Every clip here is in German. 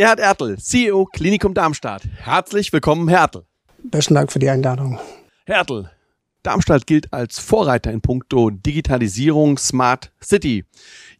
Gerhard Ertel, CEO Klinikum Darmstadt. Herzlich willkommen, Herr Ertel. Besten Dank für die Einladung. Herr Ertel, Darmstadt gilt als Vorreiter in puncto Digitalisierung Smart City.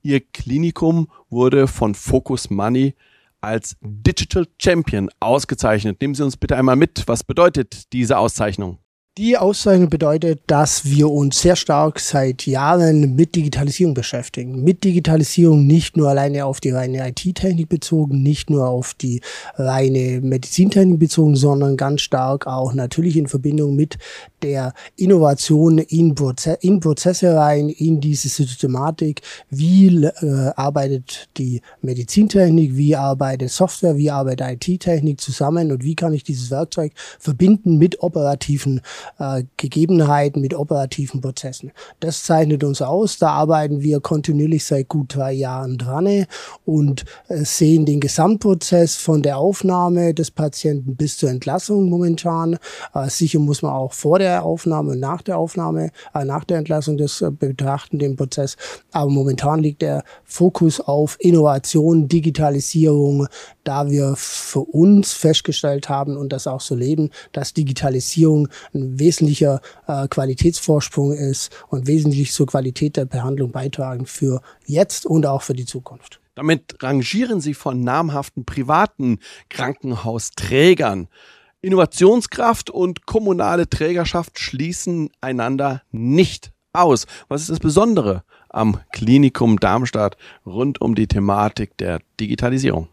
Ihr Klinikum wurde von Focus Money als Digital Champion ausgezeichnet. Nehmen Sie uns bitte einmal mit. Was bedeutet diese Auszeichnung? Die Auszeichnung bedeutet, dass wir uns sehr stark seit Jahren mit Digitalisierung beschäftigen. Mit Digitalisierung nicht nur alleine auf die reine IT-Technik bezogen, nicht nur auf die reine Medizintechnik bezogen, sondern ganz stark auch natürlich in Verbindung mit der Innovation in, Proze in Prozesse rein, in diese Systematik. Wie äh, arbeitet die Medizintechnik, wie arbeitet Software, wie arbeitet IT-Technik zusammen und wie kann ich dieses Werkzeug verbinden mit operativen äh, Gegebenheiten, mit operativen Prozessen. Das zeichnet uns aus. Da arbeiten wir kontinuierlich seit gut zwei Jahren dran und äh, sehen den Gesamtprozess von der Aufnahme des Patienten bis zur Entlassung momentan. Äh, sicher muss man auch vor der Aufnahme und nach der Aufnahme, äh, nach der Entlassung das äh, betrachten, den Prozess. Aber momentan liegt der Fokus auf Innovation, Digitalisierung, da wir für uns festgestellt haben und das auch so leben, dass Digitalisierung ein wesentlicher äh, Qualitätsvorsprung ist und wesentlich zur Qualität der Behandlung beitragen für jetzt und auch für die Zukunft. Damit rangieren Sie von namhaften privaten Krankenhausträgern. Innovationskraft und kommunale Trägerschaft schließen einander nicht aus. Was ist das Besondere am Klinikum Darmstadt rund um die Thematik der Digitalisierung?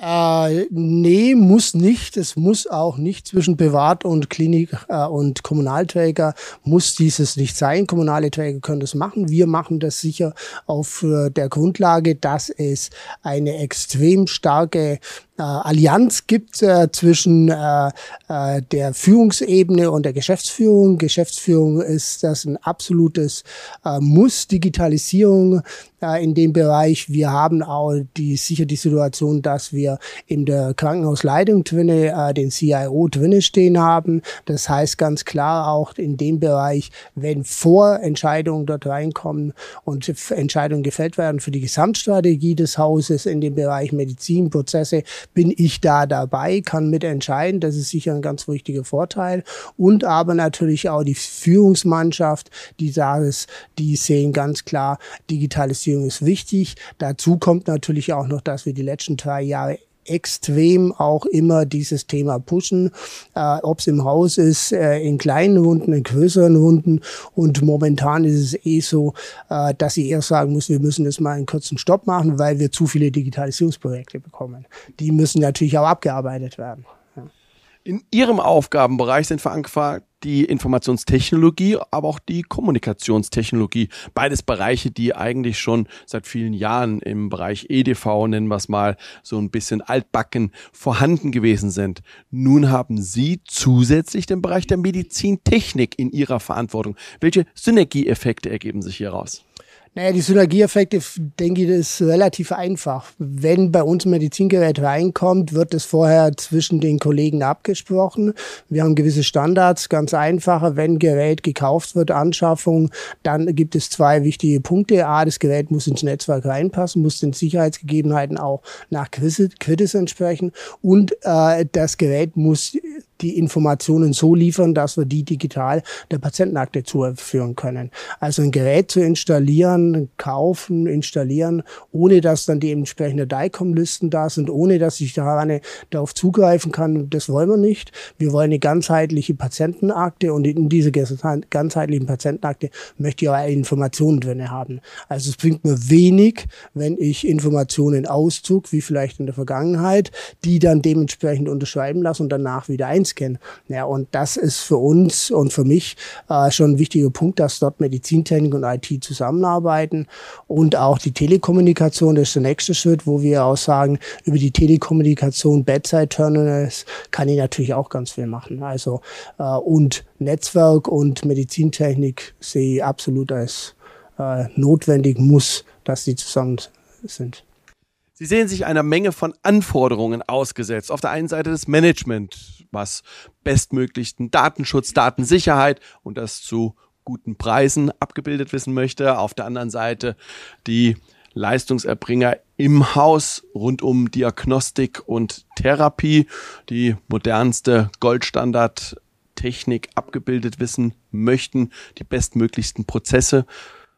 Äh, nee, muss nicht. Es muss auch nicht zwischen Privat- und Klinik- äh, und Kommunalträger muss dieses nicht sein. Kommunale Träger können das machen. Wir machen das sicher auf äh, der Grundlage, dass es eine extrem starke äh, Allianz gibt äh, zwischen äh, äh, der Führungsebene und der Geschäftsführung. Geschäftsführung ist das ein absolutes äh, Muss. Digitalisierung äh, in dem Bereich. Wir haben auch die sicher die Situation, dass wir in der Krankenhausleitung drinne äh, den CIO drinne stehen haben. Das heißt ganz klar auch in dem Bereich, wenn Vorentscheidungen dort reinkommen und Entscheidungen gefällt werden für die Gesamtstrategie des Hauses in dem Bereich Medizinprozesse, bin ich da dabei, kann mitentscheiden. Das ist sicher ein ganz wichtiger Vorteil. Und aber natürlich auch die Führungsmannschaft, die sagen es, die sehen ganz klar, Digitalisierung ist wichtig. Dazu kommt natürlich auch noch, dass wir die letzten drei Jahre extrem auch immer dieses Thema pushen, äh, ob es im Haus ist, äh, in kleinen Runden, in größeren Runden. Und momentan ist es eh so, äh, dass ich eher sagen muss, wir müssen jetzt mal einen kurzen Stopp machen, weil wir zu viele Digitalisierungsprojekte bekommen. Die müssen natürlich auch abgearbeitet werden. In Ihrem Aufgabenbereich sind verankert die Informationstechnologie, aber auch die Kommunikationstechnologie. Beides Bereiche, die eigentlich schon seit vielen Jahren im Bereich EDV, nennen wir es mal, so ein bisschen altbacken vorhanden gewesen sind. Nun haben Sie zusätzlich den Bereich der Medizintechnik in Ihrer Verantwortung. Welche Synergieeffekte ergeben sich hieraus? Naja, die Synergieeffekte, denke ich, ist relativ einfach. Wenn bei uns ein Medizingerät reinkommt, wird es vorher zwischen den Kollegen abgesprochen. Wir haben gewisse Standards, ganz einfache. Wenn Gerät gekauft wird, Anschaffung, dann gibt es zwei wichtige Punkte. A, das Gerät muss ins Netzwerk reinpassen, muss den Sicherheitsgegebenheiten auch nach Quittes entsprechen und äh, das Gerät muss die Informationen so liefern, dass wir die digital der Patientenakte zuführen können. Also ein Gerät zu installieren, kaufen, installieren, ohne dass dann die entsprechenden DICOM-Listen da sind, ohne dass ich daran darauf zugreifen kann, das wollen wir nicht. Wir wollen eine ganzheitliche Patientenakte und in dieser ganzheitlichen Patientenakte möchte ich auch Informationen drin haben. Also es bringt mir wenig, wenn ich Informationen auszug, wie vielleicht in der Vergangenheit, die dann dementsprechend unterschreiben lasse und danach wieder ein einscannen. Ja, und das ist für uns und für mich äh, schon ein wichtiger Punkt, dass dort Medizintechnik und IT zusammenarbeiten und auch die Telekommunikation, das ist der nächste Schritt, wo wir auch sagen, über die Telekommunikation, Bedside Terminals kann ich natürlich auch ganz viel machen. Also äh, und Netzwerk und Medizintechnik sehe ich absolut als äh, notwendig muss, dass sie zusammen sind. Sie sehen sich einer Menge von Anforderungen ausgesetzt. Auf der einen Seite das Management, was bestmöglichsten Datenschutz, Datensicherheit und das zu guten Preisen abgebildet wissen möchte. Auf der anderen Seite die Leistungserbringer im Haus rund um Diagnostik und Therapie, die modernste Goldstandard-Technik abgebildet wissen möchten, die bestmöglichsten Prozesse.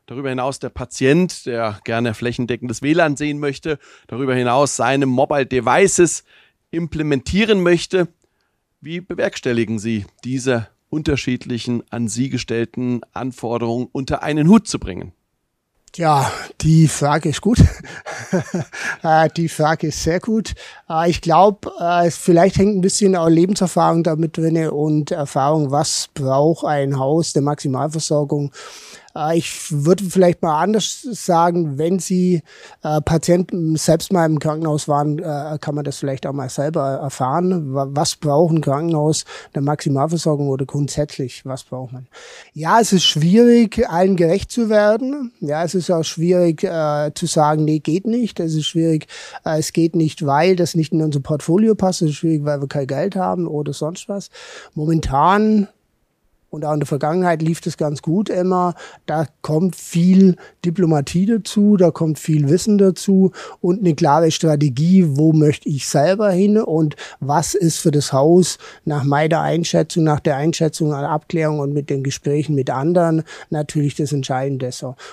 Darüber hinaus der Patient, der gerne flächendeckendes WLAN sehen möchte, darüber hinaus seine Mobile Devices implementieren möchte. Wie bewerkstelligen Sie diese unterschiedlichen an Sie gestellten Anforderungen unter einen Hut zu bringen? Ja, die Frage ist gut. Äh, die Frage ist sehr gut. Äh, ich glaube, äh, vielleicht hängt ein bisschen auch Lebenserfahrung damit drin und Erfahrung, was braucht ein Haus der Maximalversorgung ich würde vielleicht mal anders sagen, wenn Sie äh, Patienten selbst mal im Krankenhaus waren, äh, kann man das vielleicht auch mal selber erfahren. Was braucht ein Krankenhaus der Maximalversorgung oder grundsätzlich, was braucht man? Ja, es ist schwierig, allen gerecht zu werden. Ja, es ist auch schwierig äh, zu sagen, nee, geht nicht. Es ist schwierig, äh, es geht nicht, weil das nicht in unser Portfolio passt. Es ist schwierig, weil wir kein Geld haben oder sonst was. Momentan und auch in der Vergangenheit lief das ganz gut immer. Da kommt viel Diplomatie dazu, da kommt viel Wissen dazu und eine klare Strategie, wo möchte ich selber hin und was ist für das Haus nach meiner Einschätzung, nach der Einschätzung an Abklärung und mit den Gesprächen mit anderen natürlich das Entscheidende.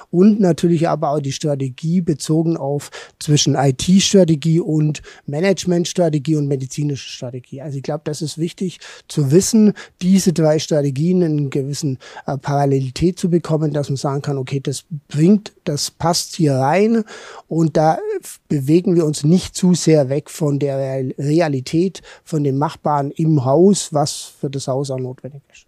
Und natürlich aber auch die Strategie bezogen auf zwischen IT-Strategie und Management-Strategie und medizinische Strategie. Also ich glaube, das ist wichtig zu wissen, diese drei Strategien einen gewissen äh, Parallelität zu bekommen, dass man sagen kann, okay, das bringt, das passt hier rein und da bewegen wir uns nicht zu sehr weg von der Realität, von dem Machbaren im Haus, was für das Haus auch notwendig ist.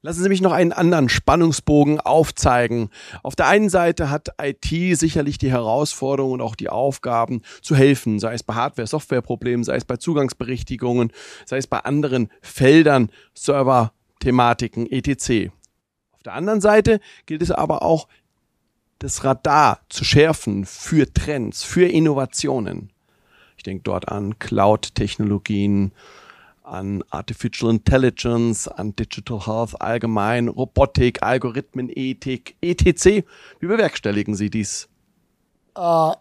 Lassen Sie mich noch einen anderen Spannungsbogen aufzeigen. Auf der einen Seite hat IT sicherlich die Herausforderungen und auch die Aufgaben zu helfen, sei es bei Hardware, Softwareproblemen, sei es bei Zugangsberichtigungen, sei es bei anderen Feldern, Server, Thematiken etc. Auf der anderen Seite gilt es aber auch, das Radar zu schärfen für Trends, für Innovationen. Ich denke dort an Cloud-Technologien, an Artificial Intelligence, an Digital Health allgemein, Robotik, Algorithmen, Ethik, etc. Wie bewerkstelligen Sie dies? Uh,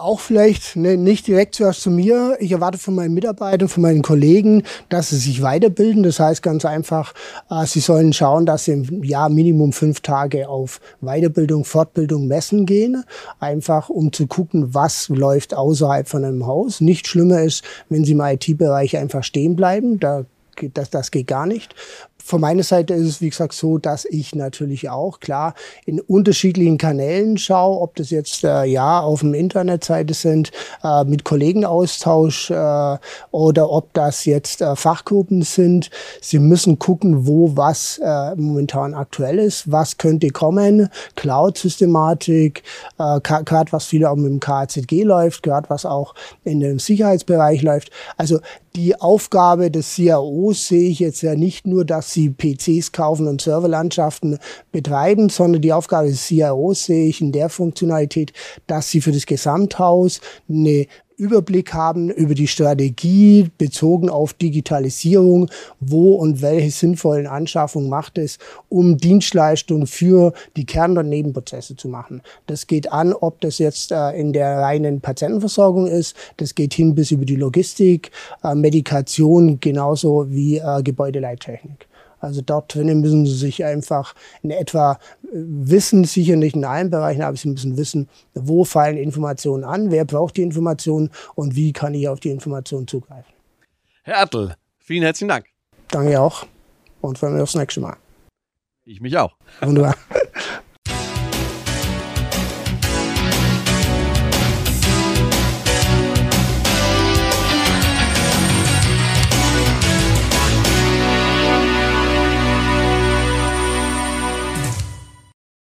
auch vielleicht ne, nicht direkt zuerst zu mir. Ich erwarte von meinen Mitarbeitern, von meinen Kollegen, dass sie sich weiterbilden. Das heißt ganz einfach, äh, sie sollen schauen, dass sie im Jahr Minimum fünf Tage auf Weiterbildung, Fortbildung, Messen gehen. Einfach um zu gucken, was läuft außerhalb von einem Haus. Nicht schlimmer ist, wenn sie im IT-Bereich einfach stehen bleiben. Da das, das geht gar nicht von meiner Seite ist es, wie gesagt, so, dass ich natürlich auch klar in unterschiedlichen Kanälen schaue, ob das jetzt äh, ja auf dem Internetseite sind, äh, mit Kollegenaustausch äh, oder ob das jetzt äh, Fachgruppen sind. Sie müssen gucken, wo was äh, momentan aktuell ist, was könnte kommen, Cloud-Systematik, äh, gerade was viel auch mit dem KZG läuft, gerade was auch in dem Sicherheitsbereich läuft. Also die Aufgabe des CIOs sehe ich jetzt ja nicht nur, dass sie PCs kaufen und Serverlandschaften betreiben, sondern die Aufgabe des CIOs sehe ich in der Funktionalität, dass sie für das Gesamthaus eine Überblick haben über die Strategie bezogen auf Digitalisierung, wo und welche sinnvollen Anschaffungen macht es, um Dienstleistungen für die Kern- und Nebenprozesse zu machen. Das geht an, ob das jetzt äh, in der reinen Patientenversorgung ist, das geht hin bis über die Logistik, äh, Medikation genauso wie äh, Gebäudeleittechnik. Also dort drinnen müssen sie sich einfach in etwa äh, wissen, sicher nicht in allen Bereichen, aber sie müssen wissen, wo fallen Informationen an, wer braucht die Informationen und wie kann ich auf die Informationen zugreifen. Herr Ertl, vielen herzlichen Dank. Danke auch und freuen wir aufs nächste Mal. Ich mich auch. Wunderbar.